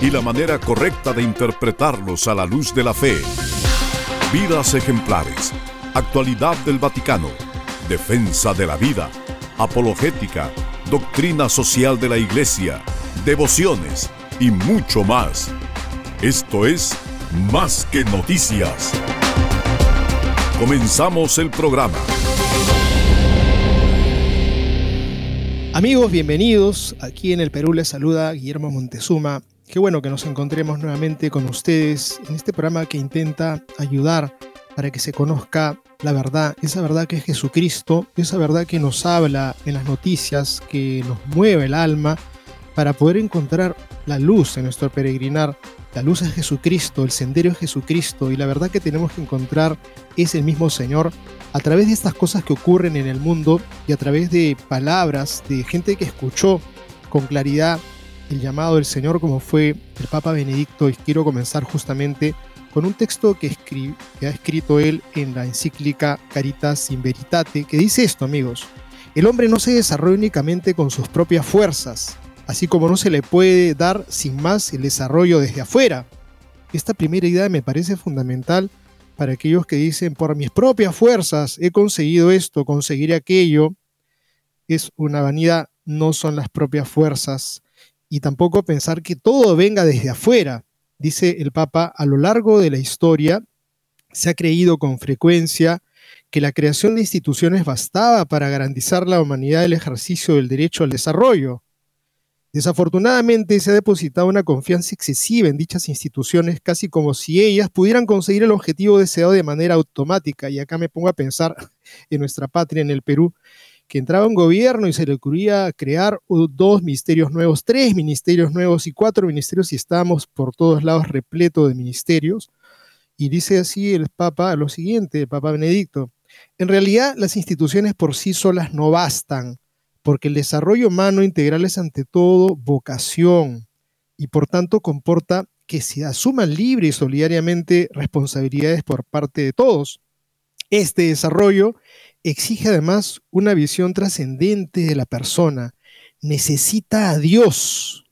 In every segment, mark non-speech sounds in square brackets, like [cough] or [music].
y la manera correcta de interpretarlos a la luz de la fe. Vidas ejemplares, actualidad del Vaticano, defensa de la vida, apologética, doctrina social de la Iglesia, devociones y mucho más. Esto es Más que Noticias. Comenzamos el programa. Amigos, bienvenidos. Aquí en el Perú les saluda Guillermo Montezuma. Qué bueno que nos encontremos nuevamente con ustedes en este programa que intenta ayudar para que se conozca la verdad, esa verdad que es Jesucristo, esa verdad que nos habla en las noticias, que nos mueve el alma, para poder encontrar la luz en nuestro peregrinar. La luz es Jesucristo, el sendero es Jesucristo y la verdad que tenemos que encontrar es el mismo Señor a través de estas cosas que ocurren en el mundo y a través de palabras de gente que escuchó con claridad el llamado del Señor como fue el Papa Benedicto y quiero comenzar justamente con un texto que, ha escrito él en la encíclica Caritas in Veritate que dice esto amigos, el hombre no se desarrolla únicamente con sus propias fuerzas, así como no se le puede dar sin más el desarrollo desde afuera. Esta primera idea me parece fundamental para aquellos que dicen, por mis propias fuerzas he conseguido esto, conseguiré aquello. Es una vanidad, no son las propias fuerzas. Y tampoco pensar que todo venga desde afuera. Dice el Papa, a lo largo de la historia se ha creído con frecuencia que la creación de instituciones bastaba para garantizar la humanidad el ejercicio del derecho al desarrollo. Desafortunadamente se ha depositado una confianza excesiva en dichas instituciones, casi como si ellas pudieran conseguir el objetivo deseado de manera automática. Y acá me pongo a pensar en nuestra patria, en el Perú, que entraba un gobierno y se le ocurría crear dos ministerios nuevos, tres ministerios nuevos y cuatro ministerios y estamos por todos lados repleto de ministerios. Y dice así el Papa lo siguiente, el Papa Benedicto, en realidad las instituciones por sí solas no bastan porque el desarrollo humano integral es ante todo vocación y por tanto comporta que se asuman libre y solidariamente responsabilidades por parte de todos. Este desarrollo exige además una visión trascendente de la persona. Necesita a Dios.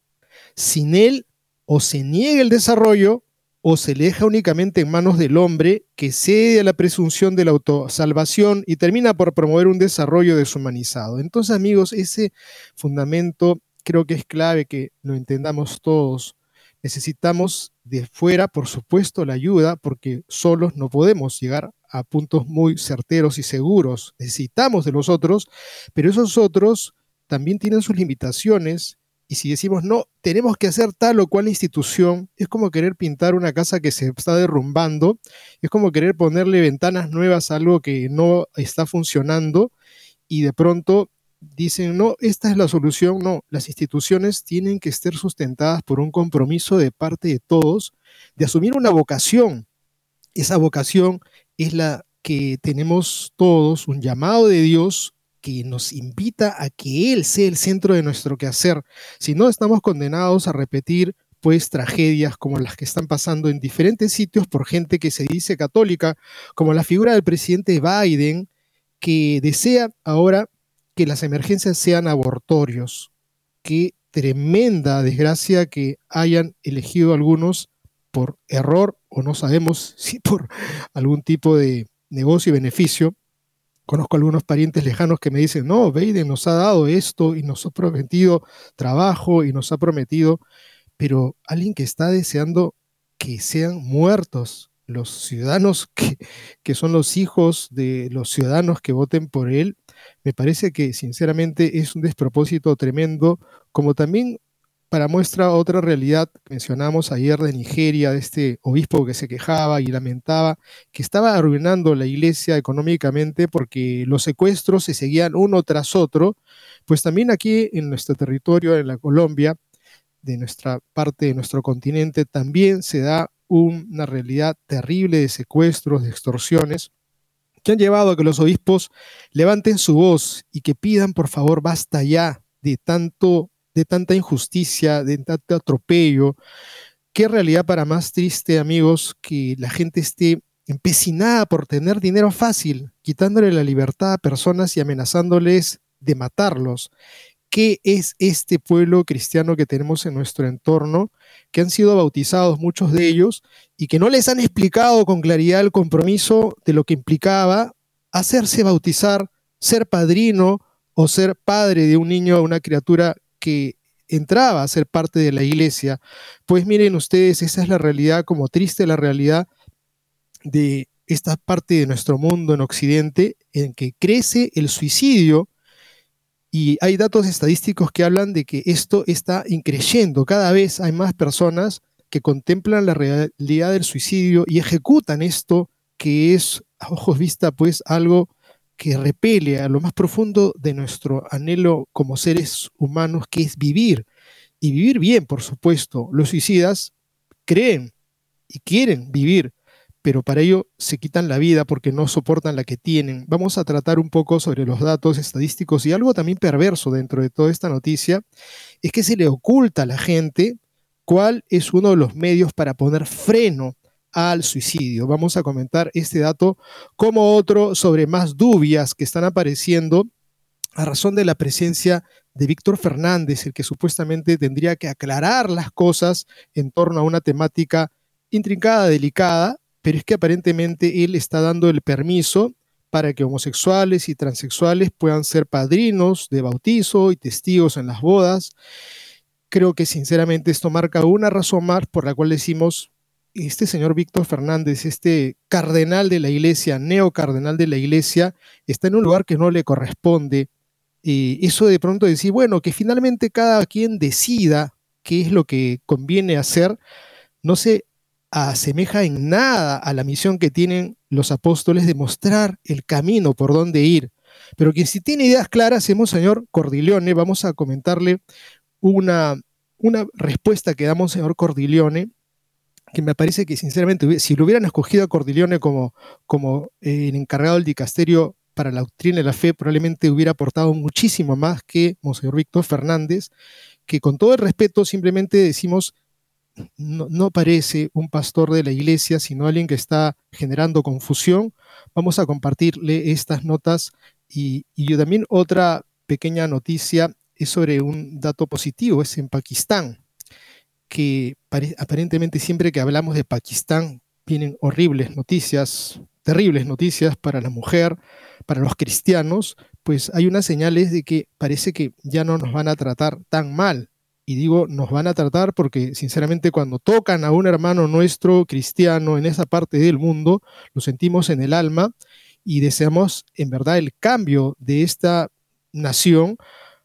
Sin Él o se niega el desarrollo o se le deja únicamente en manos del hombre que cede a la presunción de la autosalvación y termina por promover un desarrollo deshumanizado. Entonces, amigos, ese fundamento creo que es clave que lo entendamos todos. Necesitamos de fuera, por supuesto, la ayuda, porque solos no podemos llegar a puntos muy certeros y seguros. Necesitamos de los otros, pero esos otros también tienen sus limitaciones y si decimos, no, tenemos que hacer tal o cual institución, es como querer pintar una casa que se está derrumbando, es como querer ponerle ventanas nuevas a algo que no está funcionando y de pronto dicen, no, esta es la solución, no, las instituciones tienen que estar sustentadas por un compromiso de parte de todos de asumir una vocación. Esa vocación es la que tenemos todos, un llamado de Dios que nos invita a que Él sea el centro de nuestro quehacer. Si no, estamos condenados a repetir pues tragedias como las que están pasando en diferentes sitios por gente que se dice católica, como la figura del presidente Biden, que desea ahora que las emergencias sean abortorios. Qué tremenda desgracia que hayan elegido algunos por error o no sabemos [laughs] si por algún tipo de negocio y beneficio. Conozco algunos parientes lejanos que me dicen, no, Biden nos ha dado esto y nos ha prometido trabajo y nos ha prometido, pero alguien que está deseando que sean muertos los ciudadanos [laughs] que, que son los hijos de los ciudadanos que voten por él, me parece que sinceramente es un despropósito tremendo, como también para muestra otra realidad, mencionamos ayer de Nigeria, de este obispo que se quejaba y lamentaba que estaba arruinando la iglesia económicamente porque los secuestros se seguían uno tras otro, pues también aquí en nuestro territorio, en la Colombia, de nuestra parte de nuestro continente, también se da una realidad terrible de secuestros, de extorsiones, que han llevado a que los obispos levanten su voz y que pidan, por favor, basta ya de tanto de tanta injusticia, de tanto atropello. Qué realidad para más triste, amigos, que la gente esté empecinada por tener dinero fácil, quitándole la libertad a personas y amenazándoles de matarlos. ¿Qué es este pueblo cristiano que tenemos en nuestro entorno, que han sido bautizados muchos de ellos y que no les han explicado con claridad el compromiso de lo que implicaba hacerse bautizar, ser padrino o ser padre de un niño o una criatura que entraba a ser parte de la iglesia? Pues miren ustedes, esa es la realidad, como triste la realidad de esta parte de nuestro mundo en Occidente, en que crece el suicidio y hay datos estadísticos que hablan de que esto está increyendo. Cada vez hay más personas que contemplan la realidad del suicidio y ejecutan esto que es, a ojos vista, pues algo que repele a lo más profundo de nuestro anhelo como seres humanos, que es vivir. Y vivir bien, por supuesto. Los suicidas creen y quieren vivir, pero para ello se quitan la vida porque no soportan la que tienen. Vamos a tratar un poco sobre los datos estadísticos y algo también perverso dentro de toda esta noticia es que se le oculta a la gente cuál es uno de los medios para poner freno al suicidio. Vamos a comentar este dato como otro sobre más dubias que están apareciendo a razón de la presencia de Víctor Fernández, el que supuestamente tendría que aclarar las cosas en torno a una temática intrincada, delicada, pero es que aparentemente él está dando el permiso para que homosexuales y transexuales puedan ser padrinos de bautizo y testigos en las bodas. Creo que sinceramente esto marca una razón más por la cual decimos, este señor Víctor Fernández, este cardenal de la iglesia, neocardenal de la iglesia, está en un lugar que no le corresponde. Y eso de pronto decir, bueno, que finalmente cada quien decida qué es lo que conviene hacer, no sé, asemeja en nada a la misión que tienen los apóstoles de mostrar el camino por donde ir. Pero quien si tiene ideas claras es señor Cordileone. Vamos a comentarle una, una respuesta que da señor Cordileone, que me parece que sinceramente, si lo hubieran escogido a Cordileone como, como eh, el encargado del dicasterio para la doctrina de la fe, probablemente hubiera aportado muchísimo más que Monseñor Víctor Fernández, que con todo el respeto simplemente decimos no, parece un pastor de la iglesia, sino alguien que está generando confusión. Vamos a compartirle estas notas y, yo también otra pequeña noticia es sobre un dato positivo, es en Pakistán, que aparentemente siempre que hablamos de Pakistán vienen horribles noticias, terribles noticias para la mujer, para los cristianos, pues hay unas señales de que parece que ya no nos van a tratar tan mal. Y digo nos van a tratar porque sinceramente cuando tocan a un hermano nuestro cristiano en esa parte del mundo, lo sentimos en el alma y deseamos en verdad el cambio de esta nación,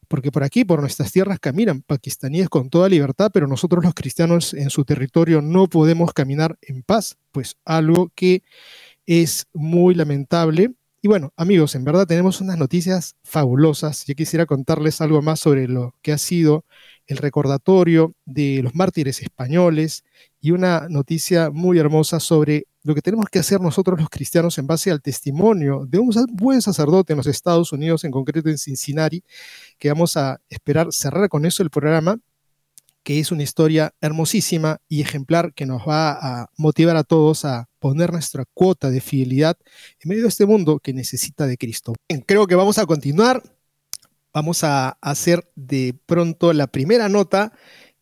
porque por aquí, por nuestras tierras, caminan pakistaníes con toda libertad, pero nosotros los cristianos en su territorio no podemos caminar en paz, pues algo que es muy lamentable. Y bueno, amigos, en verdad tenemos unas noticias fabulosas. Yo quisiera contarles algo más sobre lo que ha sido el recordatorio de los mártires españoles y una noticia muy hermosa sobre lo que tenemos que hacer nosotros los cristianos en base al testimonio de un buen sacerdote en los Estados Unidos, en concreto en Cincinnati, que vamos a esperar cerrar con eso el programa, que es una historia hermosísima y ejemplar que nos va a motivar a todos a poner nuestra cuota de fidelidad en medio de este mundo que necesita de Cristo. creo que vamos a continuar vamos a hacer de pronto la primera nota,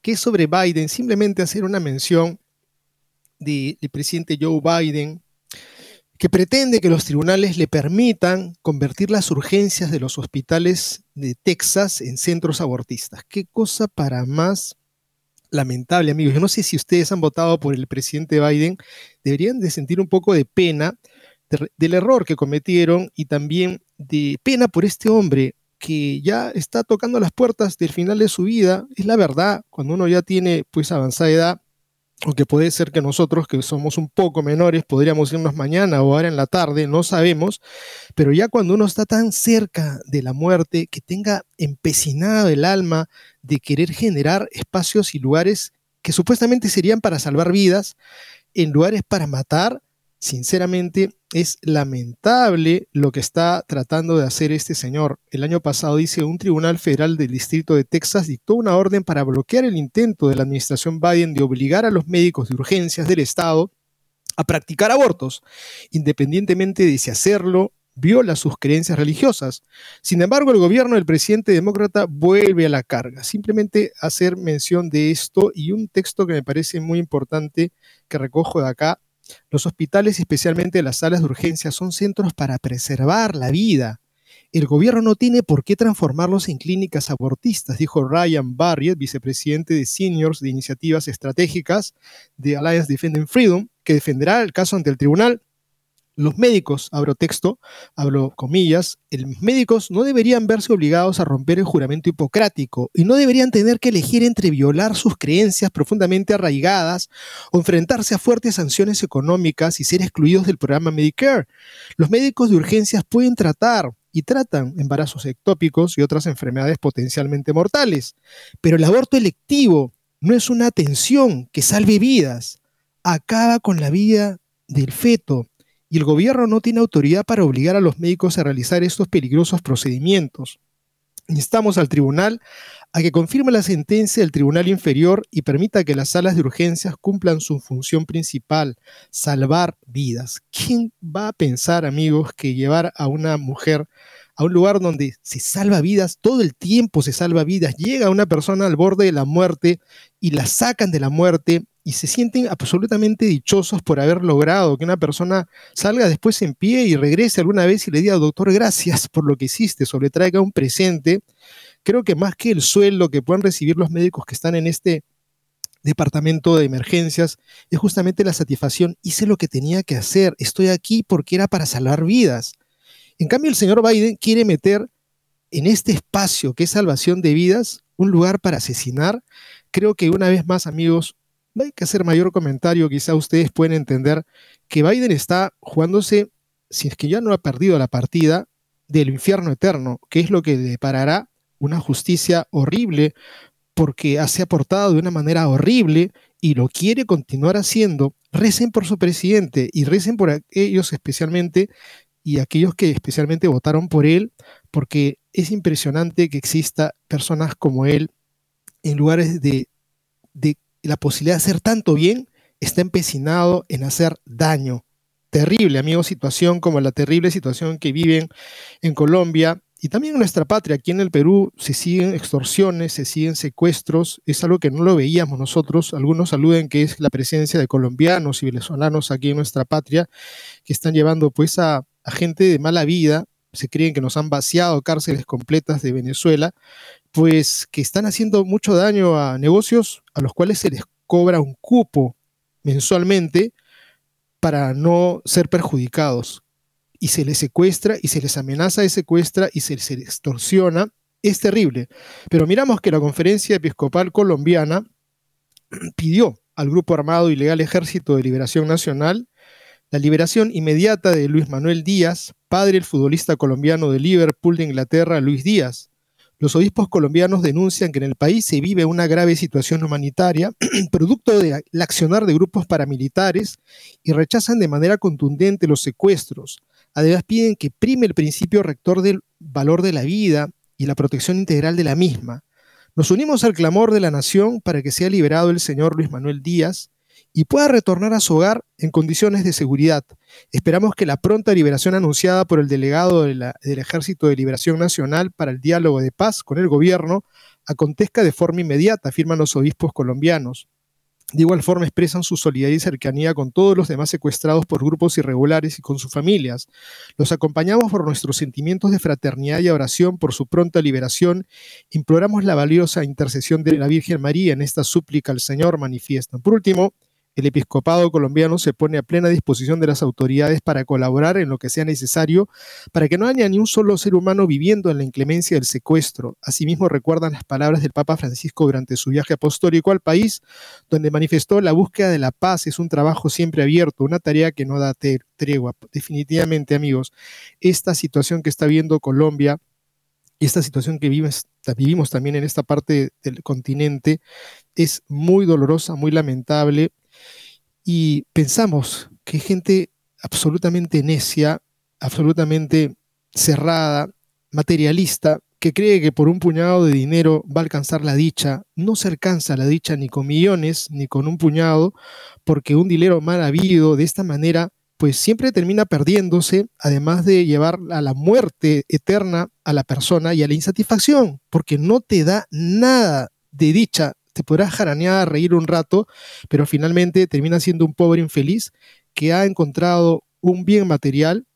que es sobre Biden, simplemente hacer una mención del presidente Joe Biden, que pretende que los tribunales le permitan convertir las urgencias de los hospitales de Texas en centros abortistas. Qué cosa para más lamentable, amigos. Yo no sé si ustedes han votado por el presidente Biden, deberían de sentir un poco de pena del error que cometieron y también de pena por este hombre, que ya está tocando las puertas del final de su vida, es la verdad, cuando uno ya tiene pues avanzada edad, aunque puede ser que nosotros, que somos un poco menores, podríamos irnos mañana o ahora en la tarde, no sabemos, pero ya cuando uno está tan cerca de la muerte, que tenga empecinado el alma de querer generar espacios y lugares que supuestamente serían para salvar vidas, en lugares para matar, sinceramente es lamentable lo que está tratando de hacer este señor. El año pasado dice un tribunal federal del distrito de Texas dictó una orden para bloquear el intento de la administración Biden de obligar a los médicos de urgencias del estado a practicar abortos, independientemente de si hacerlo viola sus creencias religiosas. Sin embargo, el gobierno del presidente demócrata vuelve a la carga. Simplemente hacer mención de esto y un texto que me parece muy importante que recojo de acá los hospitales, especialmente las salas de urgencia, son centros para preservar la vida. El gobierno no tiene por qué transformarlos en clínicas abortistas, dijo Ryan Barriett, vicepresidente de Seniors de Iniciativas Estratégicas de Alliance Defending Freedom, que defenderá el caso ante el tribunal los médicos, abro texto, abro comillas, los médicos no deberían verse obligados a romper el juramento hipocrático y no deberían tener que elegir entre violar sus creencias profundamente arraigadas o enfrentarse a fuertes sanciones económicas y ser excluidos del programa Medicare. Los médicos de urgencias pueden tratar y tratan embarazos ectópicos y otras enfermedades potencialmente mortales, pero el aborto electivo no es una atención que salve vidas, acaba con la vida del feto y el gobierno no tiene autoridad para obligar a los médicos a realizar estos peligrosos procedimientos. Instamos al tribunal a que confirme la sentencia del tribunal inferior y permita que las salas de urgencias cumplan su función principal, salvar vidas. ¿Quién va a pensar, amigos, que llevar a una mujer a un lugar donde se salva vidas, todo el tiempo se salva vidas, llega una persona al borde de la muerte y la sacan de la muerte y se sienten absolutamente dichosos por haber logrado que una persona salga después en pie y regrese alguna vez y le diga, doctor, gracias por lo que hiciste, sobre traiga un presente. Creo que más que el sueldo que puedan recibir los médicos que están en este departamento de emergencias, es justamente la satisfacción, hice lo que tenía que hacer, estoy aquí porque era para salvar vidas. En cambio, el señor Biden quiere meter en este espacio que es salvación de vidas un lugar para asesinar. Creo que una vez más, amigos, no hay que hacer mayor comentario, quizá ustedes pueden entender que Biden está jugándose, si es que ya no ha perdido la partida, del infierno eterno, que es lo que deparará una justicia horrible, porque se ha portado de una manera horrible y lo quiere continuar haciendo. Recen por su presidente y recen por aquellos especialmente y aquellos que especialmente votaron por él, porque es impresionante que exista personas como él en lugares de, de la posibilidad de hacer tanto bien, está empecinado en hacer daño. Terrible, amigos, situación como la terrible situación que viven en Colombia y también en nuestra patria, aquí en el Perú, se siguen extorsiones, se siguen secuestros, es algo que no lo veíamos nosotros. Algunos aluden que es la presencia de colombianos y venezolanos aquí en nuestra patria, que están llevando pues a, a gente de mala vida, se creen que nos han vaciado cárceles completas de Venezuela, pues que están haciendo mucho daño a negocios a los cuales se les cobra un cupo mensualmente para no ser perjudicados. Y se les secuestra y se les amenaza de secuestra y se les extorsiona. Es terrible. Pero miramos que la Conferencia Episcopal Colombiana [clears throat] pidió al Grupo Armado Ilegal Ejército de Liberación Nacional la liberación inmediata de Luis Manuel Díaz, padre del futbolista colombiano de Liverpool de Inglaterra, Luis Díaz, los obispos colombianos denuncian que en el país se vive una grave situación humanitaria, [clears throat] producto del accionar de grupos paramilitares, y rechazan de manera contundente los secuestros. Además piden que prime el principio rector del valor de la vida y la protección integral de la misma. Nos unimos al clamor de la nación para que sea liberado el señor Luis Manuel Díaz, y pueda retornar a su hogar en condiciones de seguridad. Esperamos que la pronta liberación anunciada por el delegado del Ejército de Liberación Nacional para el diálogo de paz con el gobierno acontezca de forma inmediata, afirman los obispos colombianos. De igual forma expresan su solidaridad y cercanía con todos los demás secuestrados por grupos irregulares y con sus familias. Los acompañamos por nuestros sentimientos de fraternidad y oración por su pronta liberación. Imploramos la valiosa intercesión de la Virgen María en esta súplica al Señor manifiesta. Por último, el episcopado colombiano se pone a plena disposición de las autoridades para colaborar en lo que sea necesario para que no haya ni un solo ser humano viviendo en la inclemencia del secuestro. Asimismo, recuerdan las palabras del Papa Francisco durante su viaje apostólico al país, donde manifestó la búsqueda de la paz es un trabajo siempre abierto, una tarea que no da tregua. Definitivamente, amigos, esta situación que está viendo Colombia y esta situación que vivimos también en esta parte del continente es muy dolorosa, muy lamentable y pensamos que gente absolutamente necia, absolutamente cerrada, materialista, que cree que por un puñado de dinero va a alcanzar la dicha, no se alcanza la dicha ni con millones ni con un puñado, porque un dinero mal habido de esta manera, pues siempre termina perdiéndose, además de llevar a la muerte eterna a la persona y a la insatisfacción, porque no te da nada de dicha te podrás jaranear, reír un rato, pero finalmente termina siendo un pobre infeliz que ha encontrado un bien material,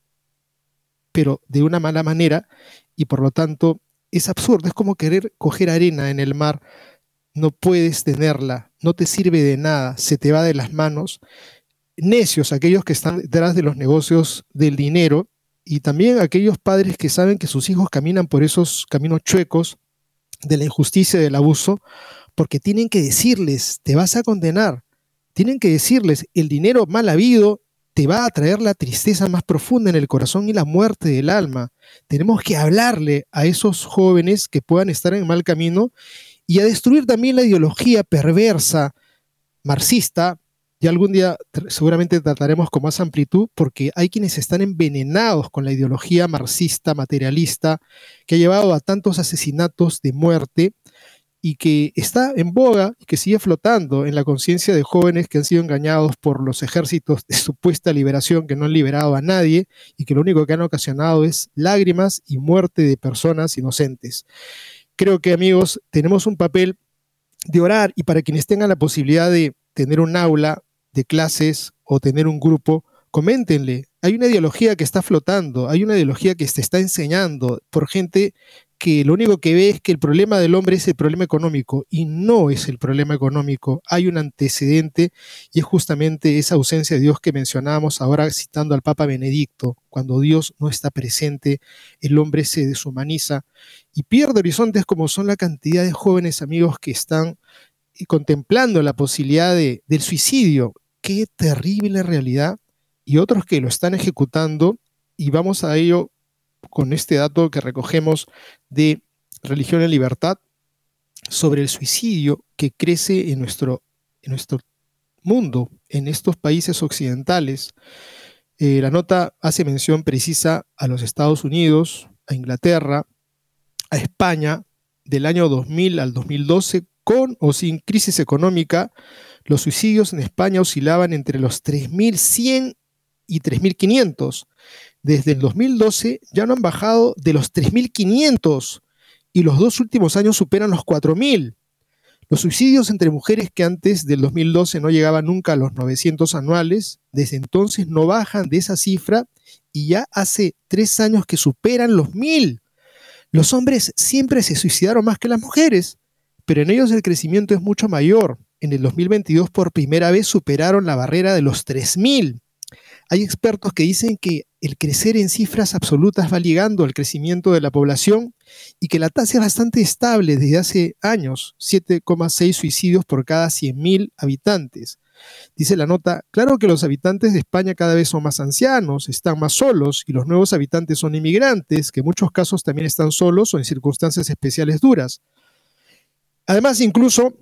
pero de una mala manera, y por lo tanto es absurdo, es como querer coger arena en el mar, no puedes tenerla, no te sirve de nada, se te va de las manos. Necios aquellos que están detrás de los negocios del dinero y también aquellos padres que saben que sus hijos caminan por esos caminos chuecos de la injusticia y del abuso, porque tienen que decirles, te vas a condenar, tienen que decirles, el dinero mal habido te va a traer la tristeza más profunda en el corazón y la muerte del alma. Tenemos que hablarle a esos jóvenes que puedan estar en mal camino y a destruir también la ideología perversa, marxista, y algún día seguramente trataremos con más amplitud porque hay quienes están envenenados con la ideología marxista, materialista, que ha llevado a tantos asesinatos de muerte y que está en boga y que sigue flotando en la conciencia de jóvenes que han sido engañados por los ejércitos de supuesta liberación que no han liberado a nadie y que lo único que han ocasionado es lágrimas y muerte de personas inocentes. Creo que amigos, tenemos un papel de orar y para quienes tengan la posibilidad de tener un aula de clases o tener un grupo, coméntenle. Hay una ideología que está flotando, hay una ideología que se está enseñando por gente que lo único que ve es que el problema del hombre es el problema económico y no es el problema económico. Hay un antecedente y es justamente esa ausencia de Dios que mencionábamos ahora citando al Papa Benedicto. Cuando Dios no está presente, el hombre se deshumaniza y pierde horizontes como son la cantidad de jóvenes amigos que están contemplando la posibilidad de, del suicidio. Qué terrible realidad. Y otros que lo están ejecutando y vamos a ello con este dato que recogemos de Religión y Libertad sobre el suicidio que crece en nuestro, en nuestro mundo, en estos países occidentales. Eh, la nota hace mención precisa a los Estados Unidos, a Inglaterra, a España, del año 2000 al 2012, con o sin crisis económica, los suicidios en España oscilaban entre los 3.100 y 3.500, desde el 2012 ya no han bajado de los 3.500 y los dos últimos años superan los 4.000. Los suicidios entre mujeres que antes del 2012 no llegaban nunca a los 900 anuales, desde entonces no bajan de esa cifra y ya hace tres años que superan los 1.000. Los hombres siempre se suicidaron más que las mujeres, pero en ellos el crecimiento es mucho mayor. En el 2022 por primera vez superaron la barrera de los 3.000. Hay expertos que dicen que el crecer en cifras absolutas va ligando al crecimiento de la población y que la tasa es bastante estable desde hace años, 7,6 suicidios por cada 100.000 habitantes. Dice la nota, claro que los habitantes de España cada vez son más ancianos, están más solos y los nuevos habitantes son inmigrantes, que en muchos casos también están solos o en circunstancias especiales duras. Además, incluso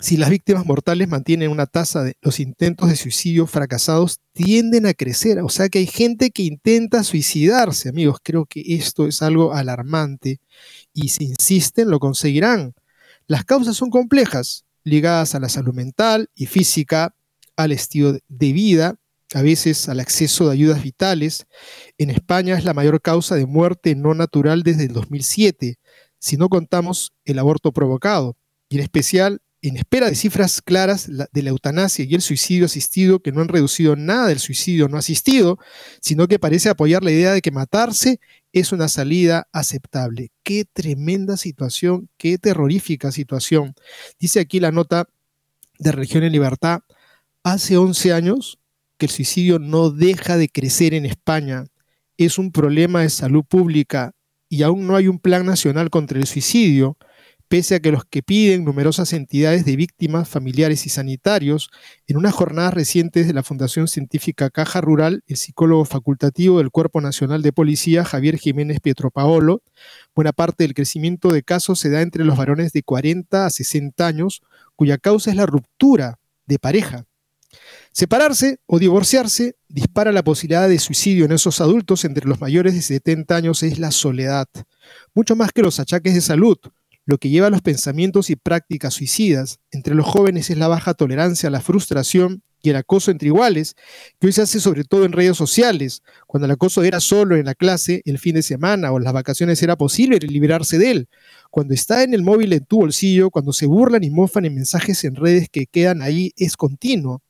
si las víctimas mortales mantienen una tasa de los intentos de suicidio fracasados tienden a crecer. O sea que hay gente que intenta suicidarse, amigos. Creo que esto es algo alarmante y si insisten lo conseguirán. Las causas son complejas, ligadas a la salud mental y física, al estilo de vida, a veces al acceso de ayudas vitales. En España es la mayor causa de muerte no natural desde el 2007, si no contamos el aborto provocado, y en especial en espera de cifras claras de la eutanasia y el suicidio asistido, que no han reducido nada del suicidio no asistido, sino que parece apoyar la idea de que matarse es una salida aceptable. Qué tremenda situación, qué terrorífica situación. Dice aquí la nota de Región en Libertad, Hace 11 años que el suicidio no deja de crecer en España. Es un problema de salud pública y aún no hay un plan nacional contra el suicidio pese a que los que piden numerosas entidades de víctimas, familiares y sanitarios, en unas jornadas recientes de la Fundación Científica Caja Rural, el psicólogo facultativo del Cuerpo Nacional de Policía, Javier Jiménez Pietropaolo, buena parte del crecimiento de casos se da entre los varones de 40 a 60 años, cuya causa es la ruptura de pareja. Separarse o divorciarse dispara la posibilidad de suicidio en esos adultos entre los mayores de 70 años es la soledad, mucho más que los achaques de salud, lo que lleva a los pensamientos y prácticas suicidas entre los jóvenes es la baja tolerancia a la frustración y el acoso entre iguales, que hoy se hace sobre todo en redes sociales. Cuando el acoso era solo en la clase, el fin de semana o las vacaciones era posible liberarse de él. Cuando está en el móvil en tu bolsillo, cuando se burlan y mofan en mensajes en redes que quedan ahí, es continuo.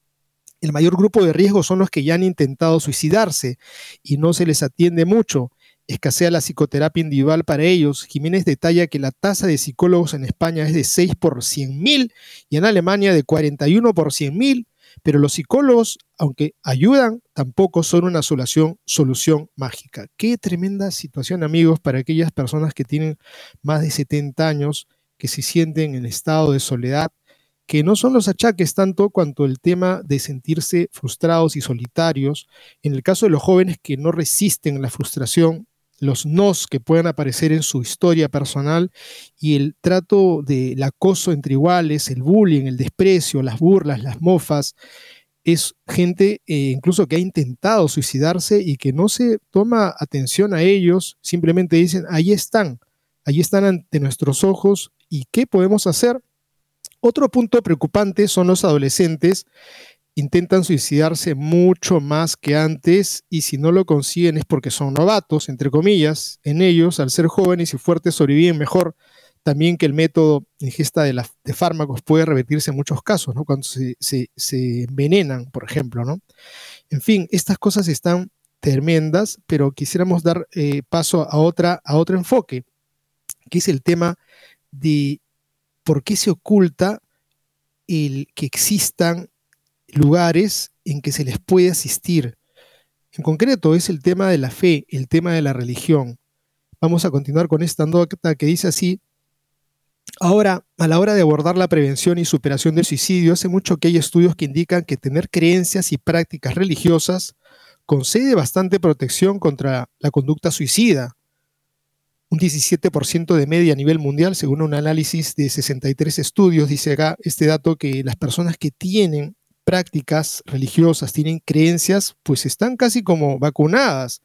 El mayor grupo de riesgo son los que ya han intentado suicidarse y no se les atiende mucho escasea la psicoterapia individual para ellos, Jiménez detalla que la tasa de psicólogos en España es de 6 por 100.000 y en Alemania de 41 por 100.000, pero los psicólogos, aunque ayudan, tampoco son una solución, solución mágica. Qué tremenda situación, amigos, para aquellas personas que tienen más de 70 años, que se sienten en estado de soledad, que no son los achaques tanto cuanto el tema de sentirse frustrados y solitarios. En el caso de los jóvenes que no resisten la frustración, los nos que puedan aparecer en su historia personal y el trato del acoso entre iguales, el bullying, el desprecio, las burlas, las mofas, es gente eh, incluso que ha intentado suicidarse y que no se toma atención a ellos, simplemente dicen, ahí están, ahí están ante nuestros ojos y ¿qué podemos hacer? Otro punto preocupante son los adolescentes intentan suicidarse mucho más que antes y si no lo consiguen es porque son novatos, entre comillas, en ellos, al ser jóvenes y fuertes, sobreviven mejor también que el método ingesta de, de fármacos puede revertirse en muchos casos, ¿no? cuando se, envenenan, por ejemplo. ¿no? En fin, estas cosas están tremendas, pero quisiéramos dar eh, paso a, otra, a otro enfoque, que es el tema de por qué se oculta el que existan lugares en que se les puede asistir. En concreto es el tema de la fe, el tema de la religión. Vamos a continuar con esta nota que dice así, Ahora, a la hora de abordar la prevención y superación del suicidio, hace mucho que hay estudios que indican que tener creencias y prácticas religiosas concede bastante protección contra la conducta suicida. Un 17% de media a nivel mundial, según un análisis de 63 estudios, dice acá este dato que las personas que tienen prácticas religiosas, tienen creencias, pues están casi como vacunadas.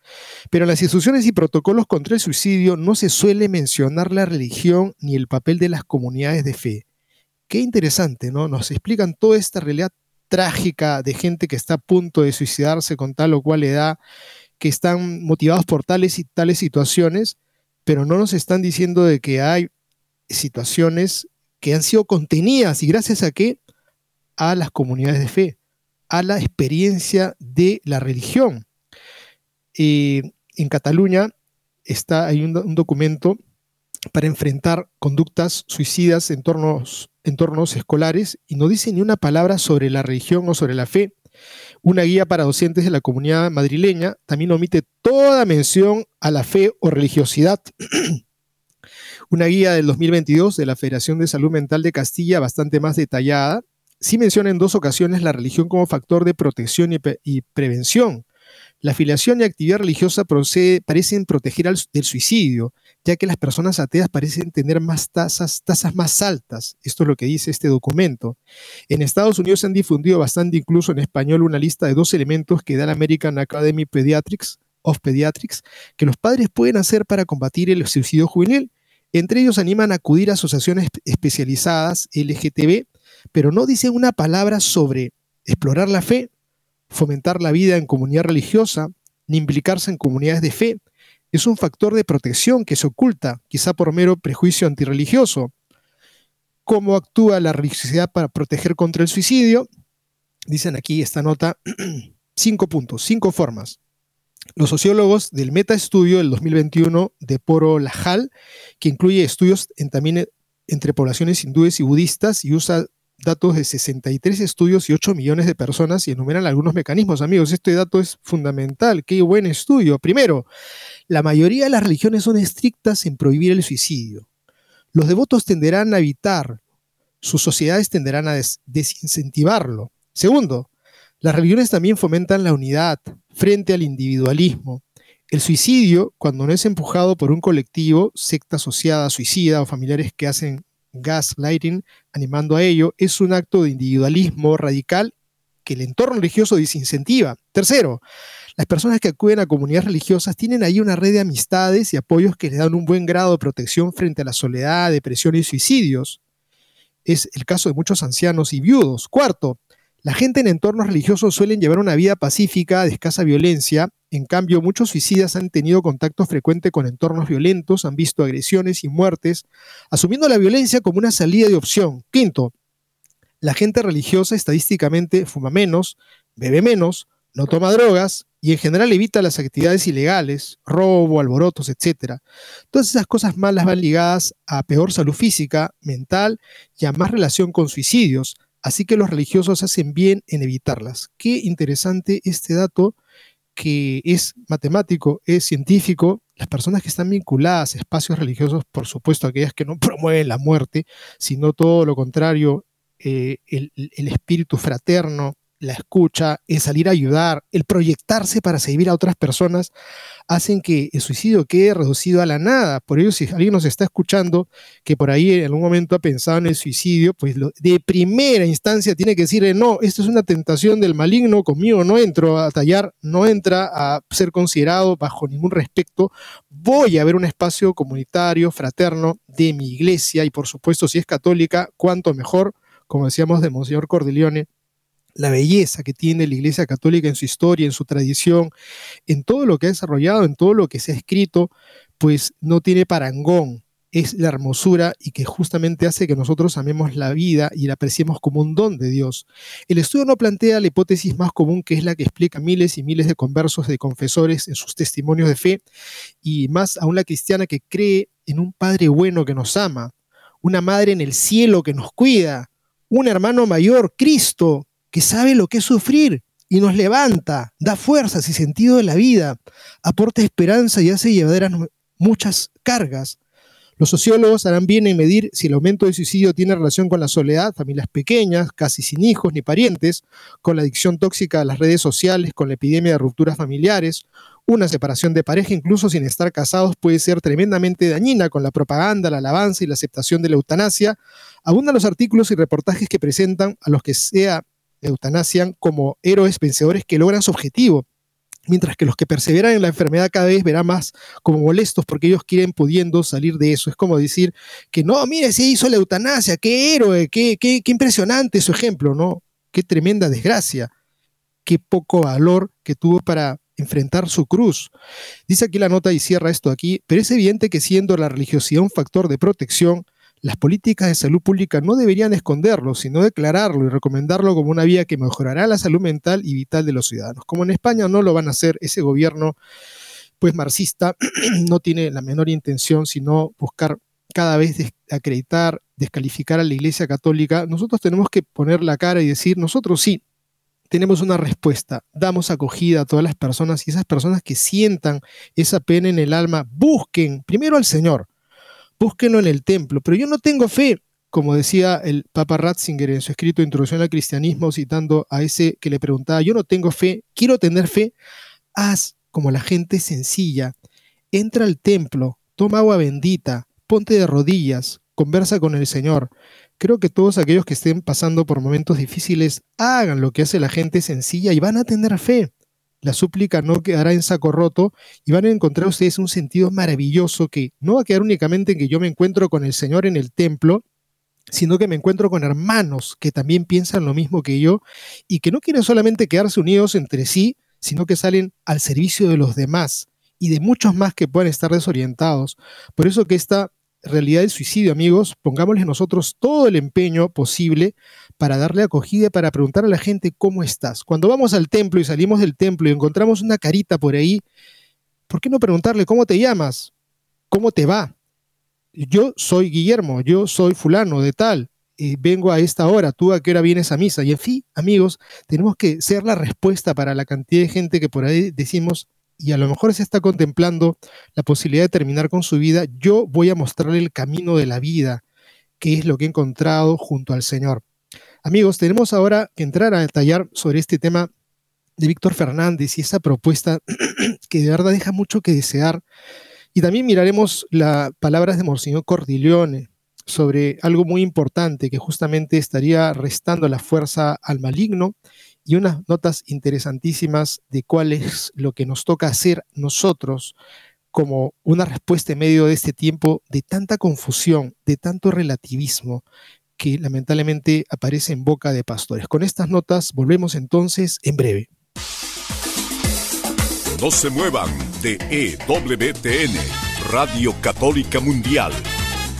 Pero en las instituciones y protocolos contra el suicidio no se suele mencionar la religión ni el papel de las comunidades de fe. Qué interesante, ¿no? Nos explican toda esta realidad trágica de gente que está a punto de suicidarse con tal o cual edad, que están motivados por tales y tales situaciones, pero no nos están diciendo de que hay situaciones que han sido contenidas y gracias a qué a las comunidades de fe, a la experiencia de la religión. en Cataluña está, hay un, documento para enfrentar conductas suicidas en entornos, entornos escolares y no dice ni una palabra sobre la religión o sobre la fe. Una guía para docentes de la comunidad madrileña también omite toda mención a la fe o religiosidad. [clears throat] Una guía del 2022 de la Federación de Salud Mental de Castilla bastante más detallada sí menciona en dos ocasiones la religión como factor de protección y, prevención. La afiliación y actividad religiosa parecen proteger al, del suicidio, ya que las personas ateas parecen tener más tasas, tasas más altas. Esto es lo que dice este documento. En Estados Unidos se han difundido bastante, incluso en español, una lista de dos elementos que da la American Academy Pediatrics, of Pediatrics que los padres pueden hacer para combatir el suicidio juvenil. Entre ellos animan a acudir a asociaciones especializadas LGTB pero no dice una palabra sobre explorar la fe, fomentar la vida en comunidad religiosa, ni implicarse en comunidades de fe. Es un factor de protección que se oculta, quizá por mero prejuicio antirreligioso. ¿Cómo actúa la religiosidad para proteger contra el suicidio? Dicen aquí esta nota [clears throat] cinco puntos, cinco formas. Los sociólogos del metaestudio del 2021 de Poro Lajal, que incluye estudios también entre poblaciones hindúes y budistas y usa datos de 63 estudios y 8 millones de personas y enumeran algunos mecanismos. Amigos, este dato es fundamental. Qué buen estudio. Primero, la mayoría de las religiones son estrictas en prohibir el suicidio. Los devotos tenderán a evitar, sus sociedades tenderán a desincentivarlo. Segundo, las religiones también fomentan la unidad frente al individualismo. El suicidio, cuando no es empujado por un colectivo, secta asociada, suicida o familiares que hacen gaslighting, animando a ello, es un acto de individualismo radical que el entorno religioso desincentiva. Tercero, las personas que acuden a comunidades religiosas tienen ahí una red de amistades y apoyos que les dan un buen grado de protección frente a la soledad, depresión y suicidios. Es el caso de muchos ancianos y viudos. Cuarto, la gente en entornos religiosos suelen llevar una vida pacífica, de escasa violencia. En cambio, muchos suicidas han tenido contacto frecuente con entornos violentos, han visto agresiones y muertes, asumiendo la violencia como una salida de opción. Quinto, la gente religiosa estadísticamente fuma menos, bebe menos, no toma drogas y en general evita las actividades ilegales, robo, alborotos, etc. Todas esas cosas malas van ligadas a peor salud física, mental y a más relación con suicidios, Así que los religiosos hacen bien en evitarlas. Qué interesante este dato que es matemático, es científico. Las personas que están vinculadas a espacios religiosos, por supuesto aquellas que no [laughs] promueven la muerte, sino todo lo contrario, eh, el, el espíritu fraterno, la escucha, el salir a ayudar, el proyectarse para servir a otras personas, hacen que el suicidio quede reducido a la nada. Por ello, si alguien nos está escuchando que por ahí en algún momento ha pensado en el suicidio, pues de primera instancia tiene que decirle, no, esto es una tentación del maligno, conmigo no entro a tallar, no entra a ser considerado bajo ningún respecto. Voy a ver un espacio comunitario, fraterno de mi iglesia y por supuesto si es católica, cuanto mejor, como decíamos de Monseñor Cordelione, la belleza que tiene la Iglesia Católica en su historia, en su tradición, en todo lo que ha desarrollado, en todo lo que se ha escrito, pues no tiene parangón. Es la hermosura y que justamente hace que nosotros amemos la vida y la apreciemos como un don de Dios. El estudio no plantea la hipótesis más común que es la que explica miles y miles de conversos, de confesores en sus testimonios de fe y más aún la cristiana que cree en un Padre bueno que nos ama, una Madre en el cielo que nos cuida, un hermano mayor, Cristo, que sabe lo que es sufrir y nos levanta, da fuerzas y sentido de la vida, aporta esperanza y hace llevaderas muchas cargas. Los sociólogos harán bien en medir si el aumento del suicidio tiene relación con la soledad, familias pequeñas, casi sin hijos ni parientes, con la adicción tóxica a las redes sociales, con la epidemia de rupturas familiares. Una separación de pareja, incluso sin estar casados, puede ser tremendamente dañina con la propaganda, la alabanza y la aceptación de la eutanasia. Abundan los artículos y reportajes que presentan a los que sea eutanasian como héroes vencedores que logran su objetivo, mientras que los que perseveran en la enfermedad cada vez verán más como molestos porque ellos quieren pudiendo salir de eso. Es como decir que no, mire, se hizo la eutanasia, qué héroe, qué, qué, qué impresionante su ejemplo, ¿no? Qué tremenda desgracia, qué poco valor que tuvo para enfrentar su cruz. Dice aquí la nota y cierra esto aquí, pero es evidente que siendo la religiosidad un factor de protección, las políticas de salud pública no deberían esconderlo, sino declararlo y recomendarlo como una vía que mejorará la salud mental y vital de los ciudadanos. Como en España no lo van a hacer, ese gobierno pues marxista [clears throat] no tiene la menor intención sino buscar cada vez acreditar, descalificar a la Iglesia Católica, nosotros tenemos que poner la cara y decir, nosotros sí, tenemos una respuesta, damos acogida a todas las personas y esas personas que sientan esa pena en el alma, busquen primero al Señor, búsquenlo en el templo. Pero yo no tengo fe, como decía el Papa Ratzinger en su escrito Introducción al Cristianismo, citando a ese que le preguntaba, yo no tengo fe, quiero tener fe, haz como la gente sencilla, entra al templo, toma agua bendita, ponte de rodillas, conversa con el Señor. Creo que todos aquellos que estén pasando por momentos difíciles hagan lo que hace la gente sencilla y van a tener fe la súplica no quedará en saco roto y van a encontrar ustedes un sentido maravilloso que no va a quedar únicamente en que yo me encuentro con el Señor en el templo, sino que me encuentro con hermanos que también piensan lo mismo que yo y que no quieren solamente quedarse unidos entre sí, sino que salen al servicio de los demás y de muchos más que puedan estar desorientados. Por eso que esta realidad del suicidio, amigos, pongámosle nosotros todo el empeño posible para darle acogida y para preguntar a la gente cómo estás. Cuando vamos al templo y salimos del templo y encontramos una carita por ahí, ¿por qué no preguntarle cómo te llamas? ¿Cómo te va? Yo soy Guillermo, yo soy fulano de tal. eh, vengo a esta hora, tú a qué hora vienes a misa. Y en fin, amigos, tenemos que ser la respuesta para la cantidad de gente que por ahí decimos, y a lo mejor se está contemplando la posibilidad de terminar con su vida, yo voy a mostrarle el camino de la vida, que es lo que he encontrado junto al Señor. Amigos, tenemos ahora que entrar a detallar sobre este tema de Víctor Fernández y esa propuesta [clears throat] que de verdad deja mucho que desear. Y también miraremos las palabras de Monseñor Cordileone, sobre algo muy importante que justamente estaría restando la fuerza al maligno y unas notas interesantísimas de cuál es lo que nos toca hacer nosotros como una respuesta en medio de este tiempo de tanta confusión, de tanto relativismo que lamentablemente aparece en boca de pastores. Con estas notas volvemos entonces en breve. No se muevan de EWTN, Radio Católica Mundial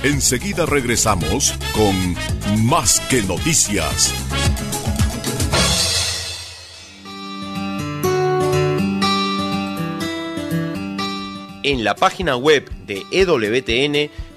Enseguida regresamos con Más que Noticias. En la página web de EWTN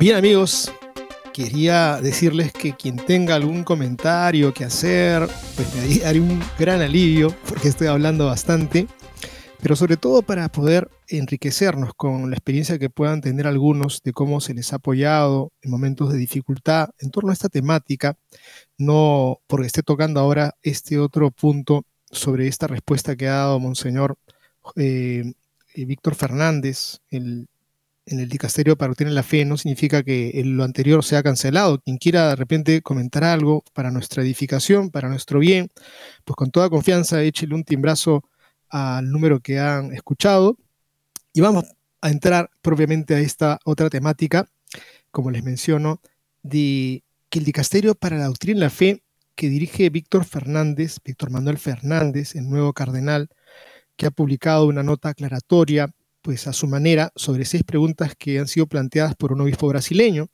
Bien amigos, quería decirles que quien tenga algún comentario que hacer, pues me haré un gran alivio porque estoy hablando bastante pero sobre todo para poder enriquecernos con la experiencia que puedan tener algunos de cómo se les ha apoyado en momentos de dificultad en torno a esta temática, no porque esté tocando ahora este otro punto sobre esta respuesta que ha dado Monseñor eh, eh, Víctor Fernández en el dicasterio para obtener la fe, no significa que lo anterior sea cancelado. Quien quiera de repente comentar algo para nuestra edificación, para nuestro bien, pues con toda confianza échele un timbrazo al número que han escuchado. Y vamos a entrar propiamente a esta otra temática, como les menciono, de que el dicasterio para la doctrina y la fe que dirige Víctor Fernández, Víctor Manuel Fernández, el nuevo cardenal, que ha publicado una nota aclaratoria, pues a su manera, sobre seis preguntas que han sido planteadas por un obispo brasileño.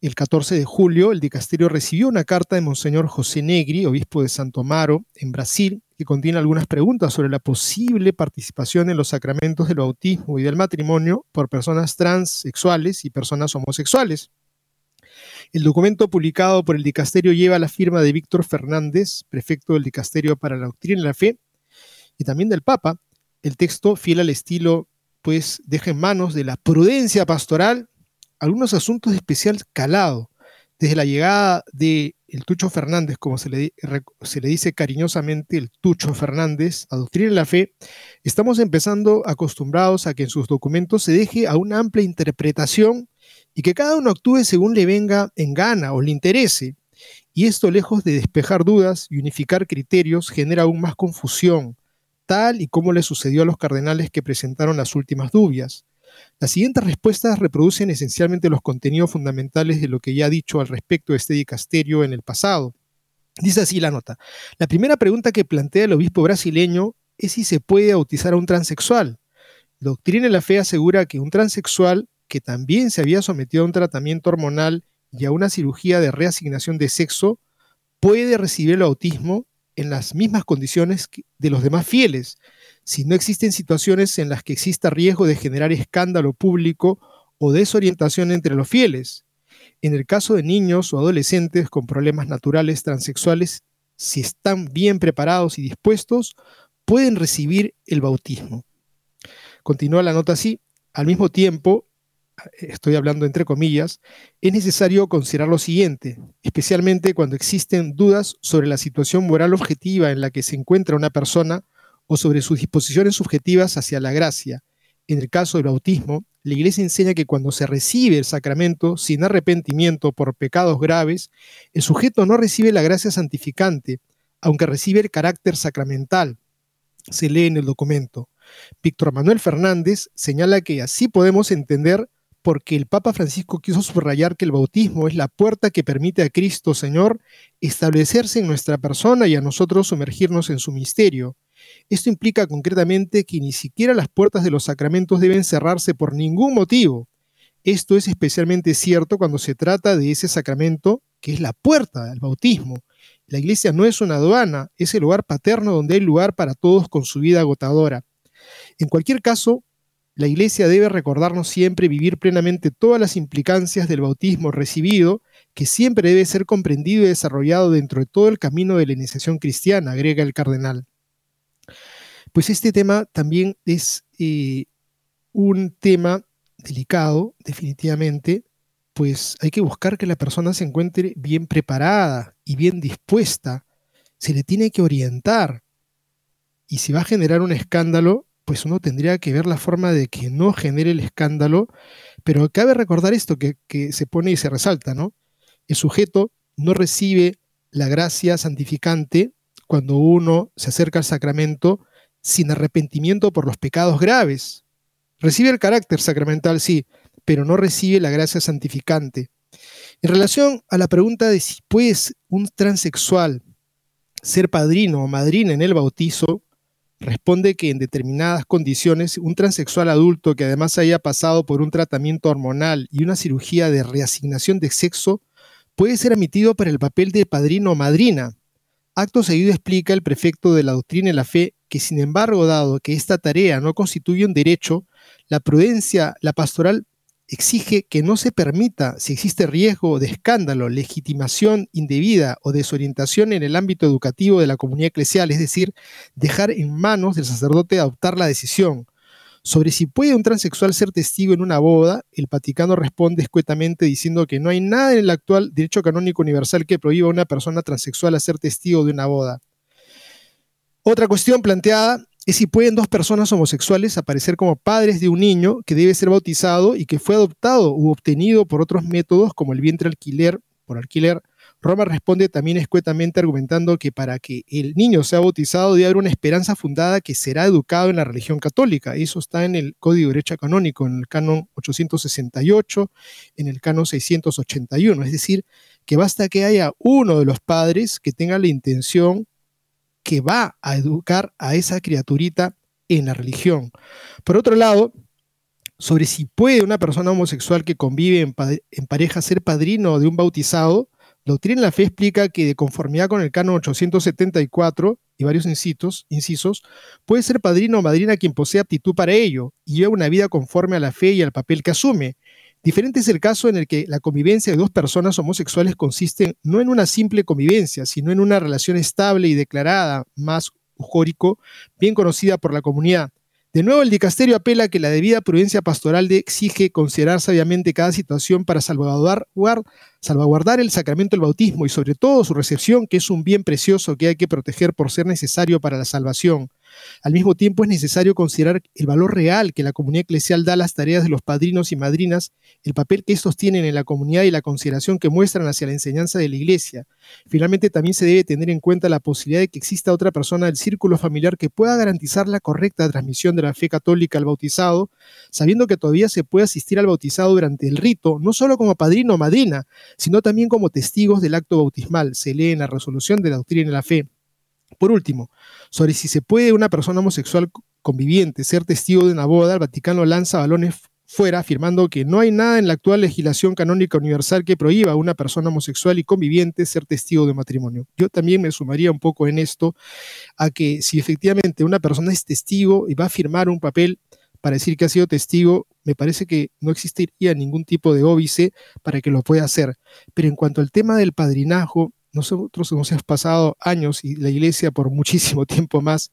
El 14 de julio, el dicasterio recibió una carta de Monseñor José Negri, obispo de Santo Amaro, en Brasil, que contiene algunas preguntas sobre la posible participación en los sacramentos del bautismo y del matrimonio por personas transexuales y personas homosexuales. El documento publicado por el dicasterio lleva la firma de Víctor Fernández, prefecto del dicasterio para la doctrina y la fe, y también del Papa. El texto, fiel al estilo, pues deja en manos de la prudencia pastoral algunos asuntos de especial calado, desde la llegada de el Tucho Fernández, como se le, se le, dice cariñosamente el Tucho Fernández, a Doctrina la Fe, estamos empezando acostumbrados a que en sus documentos se deje a una amplia interpretación y que cada uno actúe según le venga en gana o le interese. Y esto, lejos de despejar dudas y unificar criterios, genera aún más confusión, tal y como le sucedió a los cardenales que presentaron las últimas dudas. Las siguientes respuestas reproducen esencialmente los contenidos fundamentales de lo que ya ha dicho al respecto de este dicasterio en el pasado. Dice así la nota. La primera pregunta que plantea el obispo brasileño es si se puede bautizar a un transexual. Doctrina de la Fe asegura que un transexual que también se había sometido a un tratamiento hormonal y a una cirugía de reasignación de sexo, puede recibir el bautismo en las mismas condiciones de los demás fieles, si no existen situaciones en las que exista riesgo de generar escándalo público o desorientación entre los fieles. En el caso de niños o adolescentes con problemas naturales transexuales, si están bien preparados y dispuestos, pueden recibir el bautismo. Continúa la nota así. Al mismo tiempo, estoy hablando entre comillas, es necesario considerar lo siguiente, especialmente cuando existen dudas sobre la situación moral objetiva en la que se encuentra una persona o sobre sus disposiciones subjetivas hacia la gracia. En el caso del bautismo, la Iglesia enseña que cuando se recibe el sacramento sin arrepentimiento por pecados graves, el sujeto no recibe la gracia santificante, aunque recibe el carácter sacramental. Se lee en el documento. Víctor Manuel Fernández señala que así podemos entender porque el Papa Francisco quiso subrayar que el bautismo es la puerta que permite a Cristo Señor establecerse en nuestra persona y a nosotros sumergirnos en su misterio. Esto implica concretamente que ni siquiera las puertas de los sacramentos deben cerrarse por ningún motivo. Esto es especialmente cierto cuando se trata de ese sacramento que es la puerta del bautismo. La iglesia no es una aduana, es el lugar paterno donde hay lugar para todos con su vida agotadora. En cualquier caso, la Iglesia debe recordarnos siempre vivir plenamente todas las implicancias del bautismo recibido, que siempre debe ser comprendido y desarrollado dentro de todo el camino de la iniciación cristiana, agrega el cardenal. Pues este tema también es eh, un tema delicado, definitivamente, pues hay que buscar que la persona se encuentre bien preparada y bien dispuesta, se le tiene que orientar, y si va a generar un escándalo, pues uno tendría que ver la forma de que no genere el escándalo, pero cabe recordar esto que, se pone y se resalta, ¿no? El sujeto no recibe la gracia santificante cuando uno se acerca al sacramento sin arrepentimiento por los pecados graves. Recibe el carácter sacramental, sí, pero no recibe la gracia santificante. En relación a la pregunta de si puede un transexual ser padrino o madrina en el bautizo, responde que en determinadas condiciones un transexual adulto que además haya pasado por un tratamiento hormonal y una cirugía de reasignación de sexo puede ser admitido para el papel de padrino o madrina. Acto seguido explica el prefecto de la doctrina y la fe que sin embargo, dado que esta tarea no constituye un derecho, la prudencia, la pastoral exige que no se permita, si existe riesgo de escándalo, legitimación indebida o desorientación en el ámbito educativo de la comunidad eclesial, es decir, dejar en manos del sacerdote adoptar la decisión. Sobre si puede un transexual ser testigo en una boda, el Vaticano responde escuetamente diciendo que no hay nada en el actual derecho canónico universal que prohíba a una persona transexual a ser testigo de una boda. Otra cuestión planteada es si pueden dos personas homosexuales aparecer como padres de un niño que debe ser bautizado y que fue adoptado u obtenido por otros métodos como el vientre alquiler, por alquiler. Roma responde también escuetamente argumentando que para que el niño sea bautizado debe haber una esperanza fundada que será educado en la religión católica. Eso está en el Código de Derecho Canónico, en el canon 868, en el canon 681. Es decir, que basta que haya uno de los padres que tenga la intención que va a educar a esa criaturita en la religión. Por otro lado, sobre si puede una persona homosexual que convive en, pareja ser padrino de un bautizado, doctrina de la fe explica que de conformidad con el canon 874 y varios incisos, incisos, puede ser padrino o madrina quien posee aptitud para ello y lleva una vida conforme a la fe y al papel que asume, Diferente es el caso en el que la convivencia de dos personas homosexuales consiste no en una simple convivencia, sino en una relación estable y declarada, más jórico, bien conocida por la comunidad. De nuevo, el dicasterio apela a que la debida prudencia pastoral exige considerar sabiamente cada situación para salvaguardar el sacramento del bautismo y sobre todo su recepción, que es un bien precioso que hay que proteger por ser necesario para la salvación. Al mismo tiempo es necesario considerar el valor real que la comunidad eclesial da a las tareas de los padrinos y madrinas, el papel que estos tienen en la comunidad y la consideración que muestran hacia la enseñanza de la iglesia. Finalmente también se debe tener en cuenta la posibilidad de que exista otra persona del círculo familiar que pueda garantizar la correcta transmisión de la fe católica al bautizado, sabiendo que todavía se puede asistir al bautizado durante el rito, no solo como padrino o madrina, sino también como testigos del acto bautismal, se lee en la resolución de la doctrina de la fe. Por último, sobre si se puede una persona homosexual conviviente ser testigo de una boda, el Vaticano lanza balones fuera afirmando que no hay nada en la actual legislación canónica universal que prohíba a una persona homosexual y conviviente ser testigo de matrimonio. Yo también me sumaría un poco en esto a que si efectivamente una persona es testigo y va a firmar un papel para decir que ha sido testigo, me parece que no existiría ningún tipo de óbice para que lo pueda hacer. Pero en cuanto al tema del padrinazgo, nosotros nos hemos pasado años y la iglesia por muchísimo [laughs] tiempo más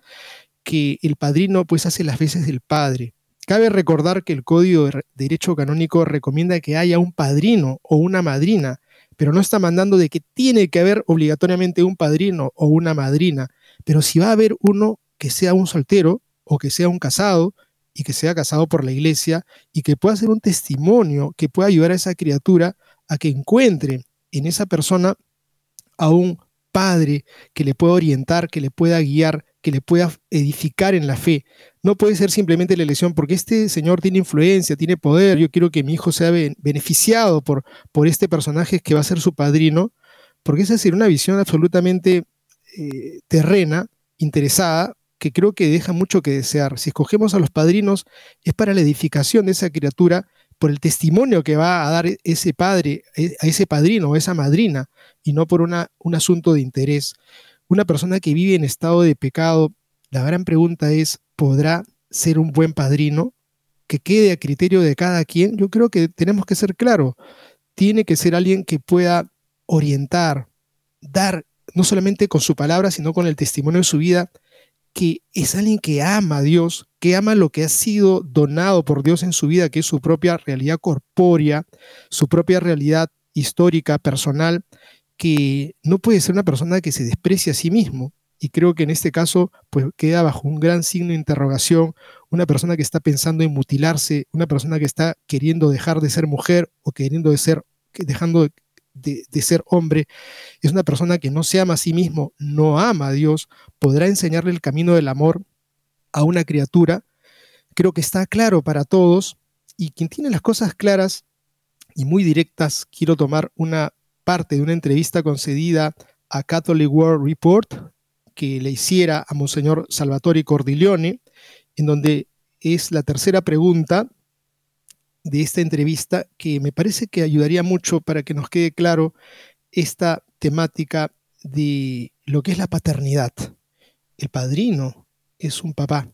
que el padrino pues hace las veces del padre. Cabe recordar que el Código de Derecho Canónico recomienda que haya un padrino o una madrina, pero no está mandando de que tiene que haber obligatoriamente un padrino o una madrina. Pero si va a haber uno que sea un soltero o que sea un casado y que sea casado por la iglesia y que pueda ser un testimonio que pueda ayudar a esa criatura a que encuentre en esa persona a un padre que le pueda orientar, que le pueda guiar, que le pueda edificar en la fe. No puede ser simplemente la elección porque este señor tiene influencia, tiene poder, yo quiero que mi hijo sea beneficiado por, por este personaje que va a ser su padrino, porque esa sería una visión absolutamente eh, terrena, interesada, que creo que deja mucho que desear. Si escogemos a los padrinos es para la edificación de esa criatura, por el testimonio que va a dar ese padre, eh, a ese padrino o esa madrina, y no por una, un asunto de interés una persona que vive en estado de pecado, la gran pregunta es, ¿podrá ser un buen padrino? Que quede a criterio de cada quien. Yo creo que tenemos que ser claros. Tiene que ser alguien que pueda orientar, dar, no solamente con su palabra, sino con el testimonio de su vida, que es alguien que ama a Dios, que ama lo que ha sido donado por Dios en su vida, que es su propia realidad corpórea, su propia realidad histórica, personal, que no puede ser una persona que se desprecie a sí mismo. Y creo que en este caso pues queda bajo un gran signo de interrogación una persona que está pensando en mutilarse, una persona que está queriendo dejar de ser mujer o queriendo de ser, dejando de, ser hombre, es una persona que no se ama a sí mismo, no ama a Dios, podrá enseñarle el camino del amor a una criatura. Creo que está claro para todos y quien tiene las cosas claras y muy directas, quiero tomar una parte de una entrevista concedida a Catholic World Report que le hiciera a Monseñor Salvatore Cordiglione, en donde es la tercera pregunta de esta entrevista que me parece que ayudaría mucho para que nos quede claro esta temática de lo que es la paternidad. El padrino es un papá,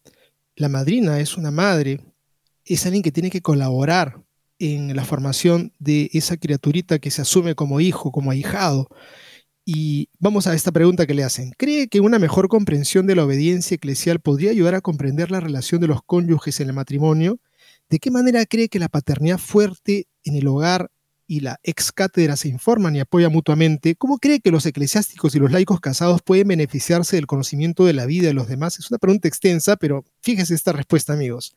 la madrina es una madre, es alguien que tiene que colaborar en la formación de esa criaturita que se asume como hijo, como ahijado. Y vamos a esta pregunta que le hacen. ¿Cree que una mejor comprensión de la obediencia eclesial podría ayudar a comprender la relación de los cónyuges en el matrimonio? ¿De qué manera cree que la paternidad fuerte en el hogar y la ex cátedra se informan y apoyan mutuamente? ¿Cómo cree que los eclesiásticos y los laicos casados pueden beneficiarse del conocimiento de la vida de los demás? Es una pregunta extensa, pero fíjese esta respuesta, amigos.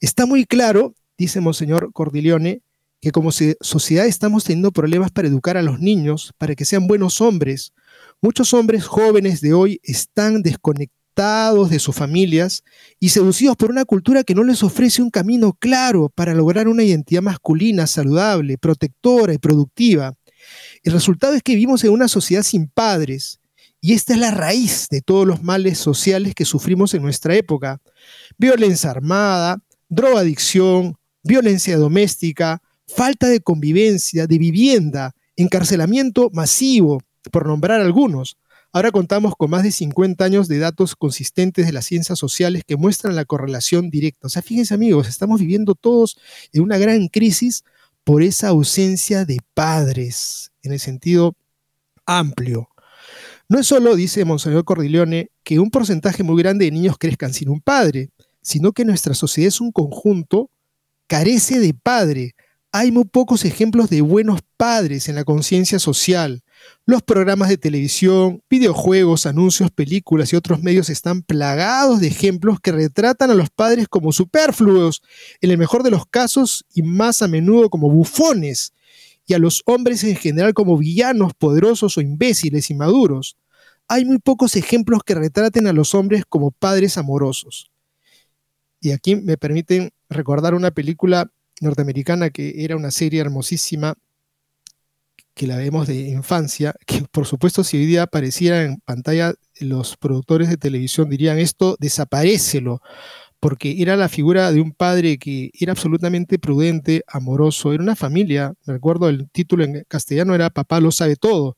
Está muy claro dice Monseñor Cordileone, que como sociedad estamos teniendo problemas para educar a los niños, para que sean buenos hombres. Muchos hombres jóvenes de hoy están desconectados de sus familias y seducidos por una cultura que no les ofrece un camino claro para lograr una identidad masculina saludable, protectora y productiva. El resultado es que vivimos en una sociedad sin padres, y esta es la raíz de todos los males sociales que sufrimos en nuestra época. Violencia armada, drogadicción, violencia doméstica, falta de convivencia, de vivienda, encarcelamiento masivo, por nombrar algunos. Ahora contamos con más de 50 años de datos consistentes de las ciencias sociales que muestran la correlación directa. O sea, fíjense amigos, estamos viviendo todos en una gran crisis por esa ausencia de padres, en el sentido amplio. No es solo, dice Monseñor Cordileone, que un porcentaje muy grande de niños crezcan sin un padre, sino que nuestra sociedad es un conjunto carece de padre. Hay muy pocos ejemplos de buenos padres en la conciencia social. Los programas de televisión, videojuegos, anuncios, películas y otros medios están plagados de ejemplos que retratan a los padres como superfluos, en el mejor de los casos y más a menudo como bufones, y a los hombres en general como villanos poderosos o imbéciles y maduros. Hay muy pocos ejemplos que retraten a los hombres como padres amorosos. Y aquí me permiten recordar una película norteamericana que era una serie hermosísima que la vemos de infancia, que por supuesto si hoy día apareciera en pantalla los productores de televisión dirían esto, desaparecelo, porque era la figura de un padre que era absolutamente prudente, amoroso, era una familia, me recuerdo el título en castellano era Papá lo sabe todo,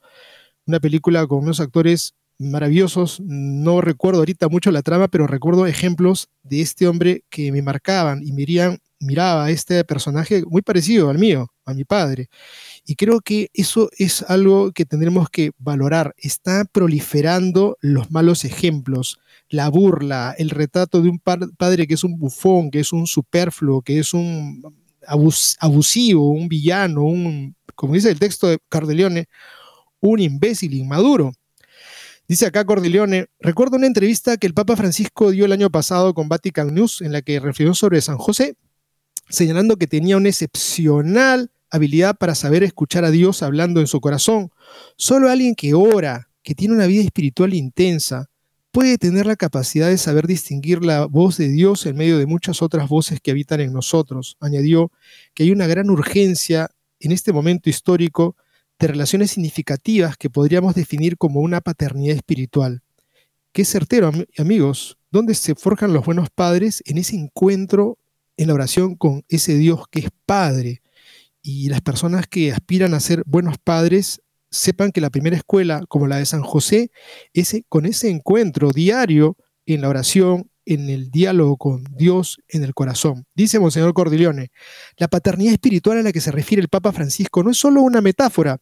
una película con unos actores maravillosos, no recuerdo ahorita mucho la trama, pero recuerdo ejemplos de este hombre que me marcaban y miraba a este personaje muy parecido al mío, a mi padre. Y creo que eso es algo que tendremos que valorar. Está proliferando los malos ejemplos, la burla, el retrato de un padre que es un bufón, que es un superfluo, que es un abusivo, un villano, un, como dice el texto de Cardelione, un imbécil inmaduro. Dice acá Cordileone, recuerdo una entrevista que el Papa Francisco dio el año pasado con Vatican News en la que refirió sobre San José, señalando que tenía una excepcional habilidad para saber escuchar a Dios hablando en su corazón. Solo alguien que ora, que tiene una vida espiritual intensa, puede tener la capacidad de saber distinguir la voz de Dios en medio de muchas otras voces que habitan en nosotros. Añadió que hay una gran urgencia en este momento histórico de relaciones significativas que podríamos definir como una paternidad espiritual. Qué certero, amigos, ¿dónde se forjan los buenos padres? En ese encuentro en la oración con ese Dios que es Padre, y las personas que aspiran a ser buenos padres sepan que la primera escuela, como la de San José, es con ese encuentro diario en la oración, en el diálogo con Dios en el corazón. Dice Monseñor Cordileone, la paternidad espiritual a la que se refiere el Papa Francisco no es solo una metáfora,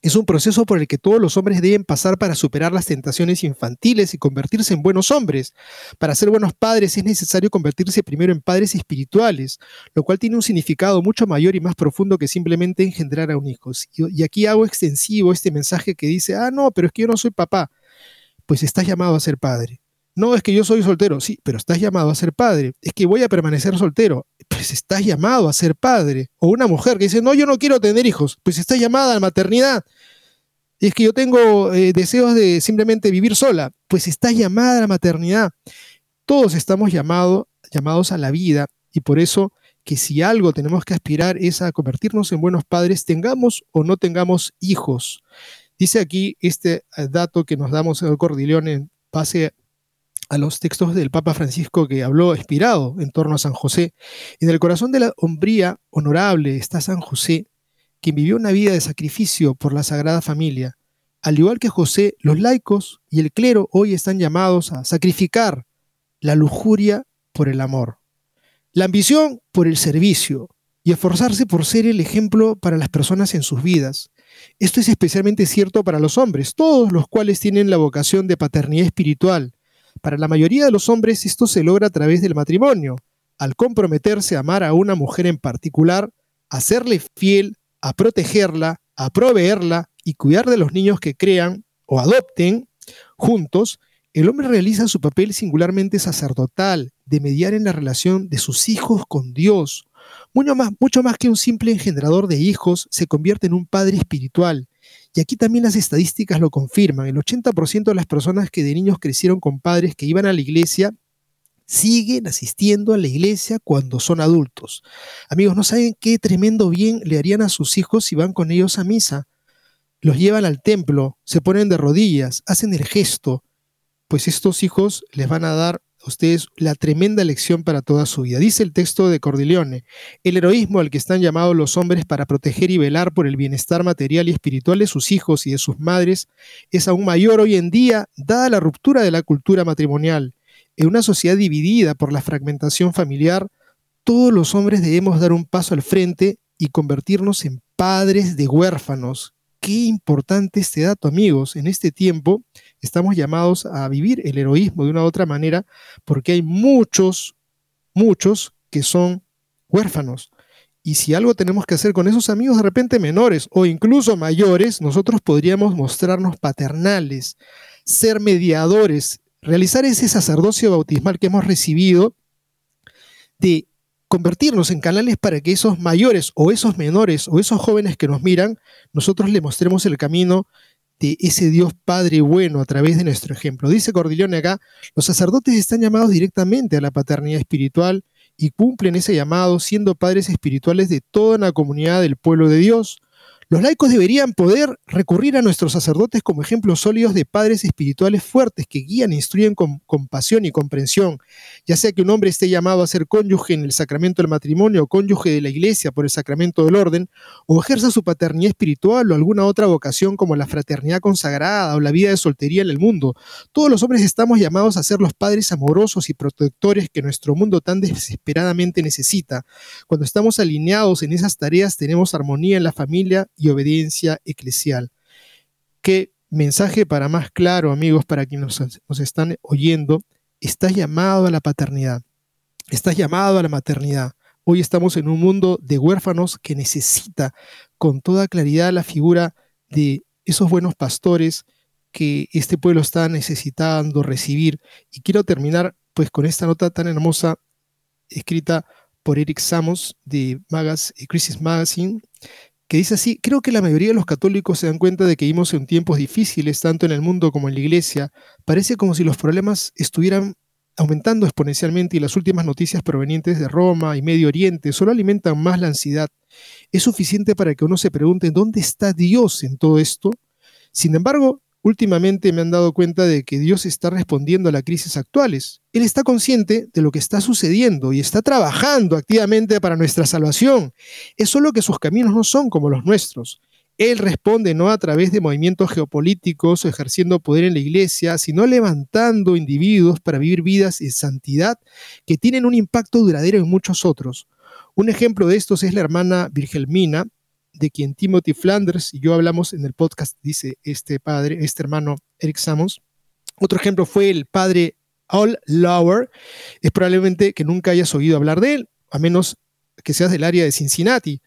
es un proceso por el que todos los hombres deben pasar para superar las tentaciones infantiles y convertirse en buenos hombres. Para ser buenos padres es necesario convertirse primero en padres espirituales, lo cual tiene un significado mucho mayor y más profundo que simplemente engendrar a un hijo. Y aquí hago extensivo este mensaje que dice, ah, no, pero es que yo no soy papá. Pues estás llamado a ser padre. No, es que yo soy soltero, sí, pero estás llamado a ser padre. Es que voy a permanecer soltero, pues estás llamado a ser padre. O una mujer que dice, no, yo no quiero tener hijos, pues está llamada a la maternidad. Es que yo tengo eh, deseos de simplemente vivir sola, pues está llamada a la maternidad. Todos estamos llamados a la vida y por eso que si algo tenemos que aspirar es a convertirnos en buenos padres, tengamos o no tengamos hijos. Dice aquí este eh, dato que nos damos el Cordileón en base a los textos del Papa Francisco que habló inspirado en torno a San José. En el corazón de la hombría honorable está San José, quien vivió una vida de sacrificio por la Sagrada Familia. Al igual que José, los laicos y el clero hoy están llamados a sacrificar la lujuria por el amor, la ambición por el servicio y esforzarse por ser el ejemplo para las personas en sus vidas. Esto es especialmente cierto para los hombres, todos los cuales tienen la vocación de paternidad espiritual, para la mayoría de los hombres esto se logra a través del matrimonio, al comprometerse a amar a una mujer en particular, a serle fiel, a protegerla, a proveerla y cuidar de los niños que crean o adopten juntos, el hombre realiza su papel singularmente sacerdotal de mediar en la relación de sus hijos con Dios. Mucho más, mucho más que un simple engendrador de hijos, se convierte en un padre espiritual, y aquí también las estadísticas lo confirman. El 80% de las personas que de niños crecieron con padres que iban a la iglesia siguen asistiendo a la iglesia cuando son adultos. Amigos, no saben qué tremendo bien le harían a sus hijos si van con ellos a misa. Los llevan al templo, se ponen de rodillas, hacen el gesto, pues estos hijos les van a dar ustedes la tremenda lección para toda su vida. Dice el texto de Cordileone, el heroísmo al que están llamados los hombres para proteger y velar por el bienestar material y espiritual de sus hijos y de sus madres es aún mayor hoy en día, dada la ruptura de la cultura matrimonial. En una sociedad dividida por la fragmentación familiar, todos los hombres debemos dar un paso al frente y convertirnos en padres de huérfanos. Qué importante este dato, amigos, en este tiempo estamos llamados a vivir el heroísmo de una u otra manera porque hay muchos, muchos que son huérfanos. Y si algo tenemos que hacer con esos amigos de repente menores o incluso mayores, nosotros podríamos mostrarnos paternales, ser mediadores, realizar ese sacerdocio bautismal que hemos recibido de convertirnos en canales para que esos mayores o esos menores o esos jóvenes que nos miran, nosotros le mostremos el camino de ese Dios Padre bueno a través de nuestro ejemplo. Dice Cordileone acá, los sacerdotes están llamados directamente a la paternidad espiritual y cumplen ese llamado siendo padres espirituales de toda la comunidad del pueblo de Dios. Los laicos deberían poder recurrir a nuestros sacerdotes como ejemplos sólidos de padres espirituales fuertes que guían e instruyen con compasión y comprensión, ya sea que un hombre esté llamado a ser cónyuge en el sacramento del matrimonio o cónyuge de la iglesia por el sacramento del orden, o ejerza su paternidad espiritual o alguna otra vocación como la fraternidad consagrada o la vida de soltería en el mundo. Todos los hombres estamos llamados a ser los padres amorosos y protectores que nuestro mundo tan desesperadamente necesita. Cuando estamos alineados en esas tareas tenemos armonía en la familia y obediencia eclesial. Qué mensaje para más claro, amigos, para quienes nos, están oyendo. Estás llamado a la paternidad. Estás llamado a la maternidad. Hoy estamos en un mundo de huérfanos que necesita con toda claridad la figura de esos buenos pastores que este pueblo está necesitando recibir. Y quiero terminar pues con esta nota tan hermosa escrita por Eric Samos de Magas, Crisis Magazine, que dice así, creo que la mayoría de los católicos se dan cuenta de que vivimos en tiempos difíciles, tanto en el mundo como en la iglesia. Parece como si los problemas estuvieran aumentando exponencialmente y las últimas noticias provenientes de Roma y Medio Oriente solo alimentan más la ansiedad. ¿Es suficiente para que uno se pregunte dónde está Dios en todo esto? Sin embargo, últimamente me han dado cuenta de que Dios está respondiendo a las crisis actuales. Él está consciente de lo que está sucediendo y está trabajando activamente para nuestra salvación. Es solo que sus caminos no son como los nuestros. Él responde no a través de movimientos geopolíticos o ejerciendo poder en la iglesia, sino levantando individuos para vivir vidas en santidad que tienen un impacto duradero en muchos otros. Un ejemplo de estos es la hermana Virgelmina, de quien Timothy Flanders y yo hablamos en el podcast, dice este padre, este hermano Eric Samos. Otro ejemplo fue el padre Al Lauer. Es probablemente que nunca hayas oído hablar de él, a menos que seas del área de Cincinnati.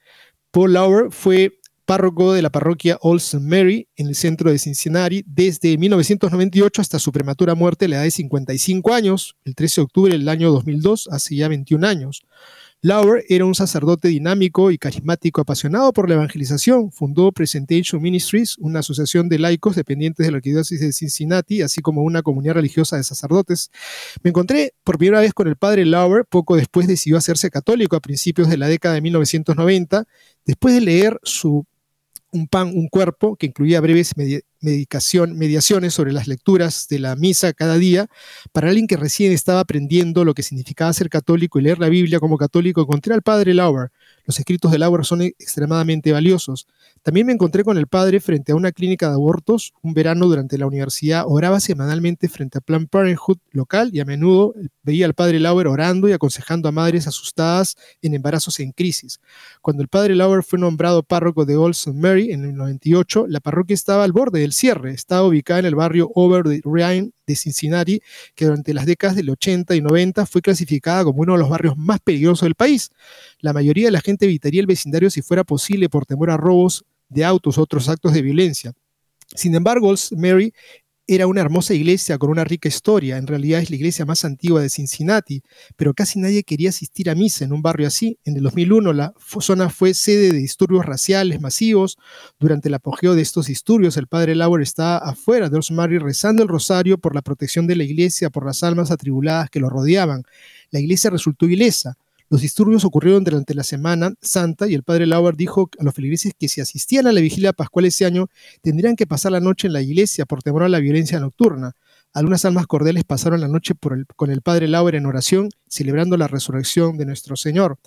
Paul Lauer fue párroco de la parroquia Olsen Mary en el centro de Cincinnati desde 1998 hasta su prematura muerte a la edad de 55 años, el 13 de octubre del año 2002, hace ya 21 años. Lauer era un sacerdote dinámico y carismático apasionado por la evangelización. Fundó Presentation Ministries, una asociación de laicos dependientes de la arquidiócesis de Cincinnati, así como una comunidad religiosa de sacerdotes. Me encontré por primera vez con el padre Lauer, poco después decidió hacerse católico a principios de la década de 1990, después de leer su un pan, un cuerpo, que incluía breves medicación, mediaciones sobre las lecturas de la misa cada día, para alguien que recién estaba aprendiendo lo que significaba ser católico y leer la Biblia como católico, encontré al padre Lauer. Los escritos de Lauer son extremadamente valiosos. También me encontré con el padre frente a una clínica de abortos. Un verano durante la universidad oraba semanalmente frente a Planned Parenthood local y a menudo veía al padre Lauer orando y aconsejando a madres asustadas en embarazos en crisis. Cuando el padre Lauer fue nombrado párroco de Olson Mary en el 98, la parroquia estaba al borde del cierre. Estaba ubicada en el barrio Over the Rhine de Cincinnati, que durante las décadas del 80 y 90 fue clasificada como uno de los barrios más peligrosos del país. La mayoría de la gente evitaría el vecindario si fuera posible por temor a robos de autos u otros actos de violencia. Sin embargo, Mary era una hermosa iglesia con una rica historia. En realidad es la iglesia más antigua de Cincinnati, pero casi nadie quería asistir a misa en un barrio así. En el 2001 la zona fue sede de disturbios raciales masivos. Durante el apogeo de estos disturbios, el padre Lauer estaba afuera de Mary rezando el rosario por la protección de la iglesia, por las almas atribuladas que lo rodeaban. La iglesia resultó ilesa. Los disturbios ocurrieron durante la Semana Santa y el padre Lauer dijo a los feligreses que si asistían a la vigilia pascual ese año tendrían que pasar la noche en la iglesia por temor a la violencia nocturna. Algunas almas cordiales pasaron la noche con el padre Lauer en oración, celebrando la resurrección de nuestro Señor.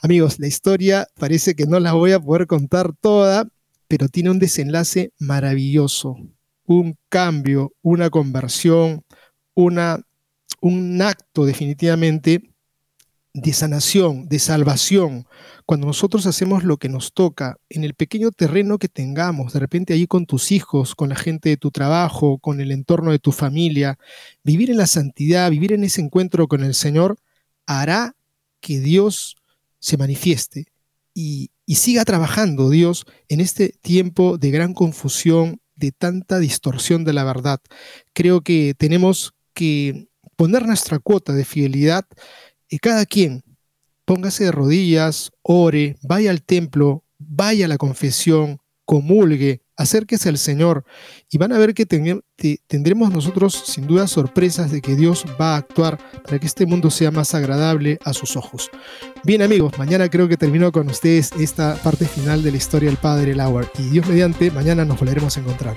Amigos, la historia parece que no la voy a poder contar toda, pero tiene un desenlace maravilloso, un cambio, una conversión, una, un acto definitivamente de sanación, de salvación, cuando nosotros hacemos lo que nos toca en el pequeño terreno que tengamos, de repente allí con tus hijos, con la gente de tu trabajo, con el entorno de tu familia, vivir en la santidad, vivir en ese encuentro con el Señor, hará que Dios se manifieste y, y siga trabajando Dios en este tiempo de gran confusión, de tanta distorsión de la verdad. Creo que tenemos que poner nuestra cuota de fidelidad y cada quien póngase de rodillas, ore, vaya al templo, vaya a la confesión, comulgue, acérquese al Señor y van a ver que tendremos nosotros sin duda sorpresas de que Dios va a actuar para que este mundo sea más agradable a sus ojos. Bien amigos, mañana creo que termino con ustedes esta parte final de la historia del Padre Lauer y Dios mediante, mañana nos volveremos a encontrar.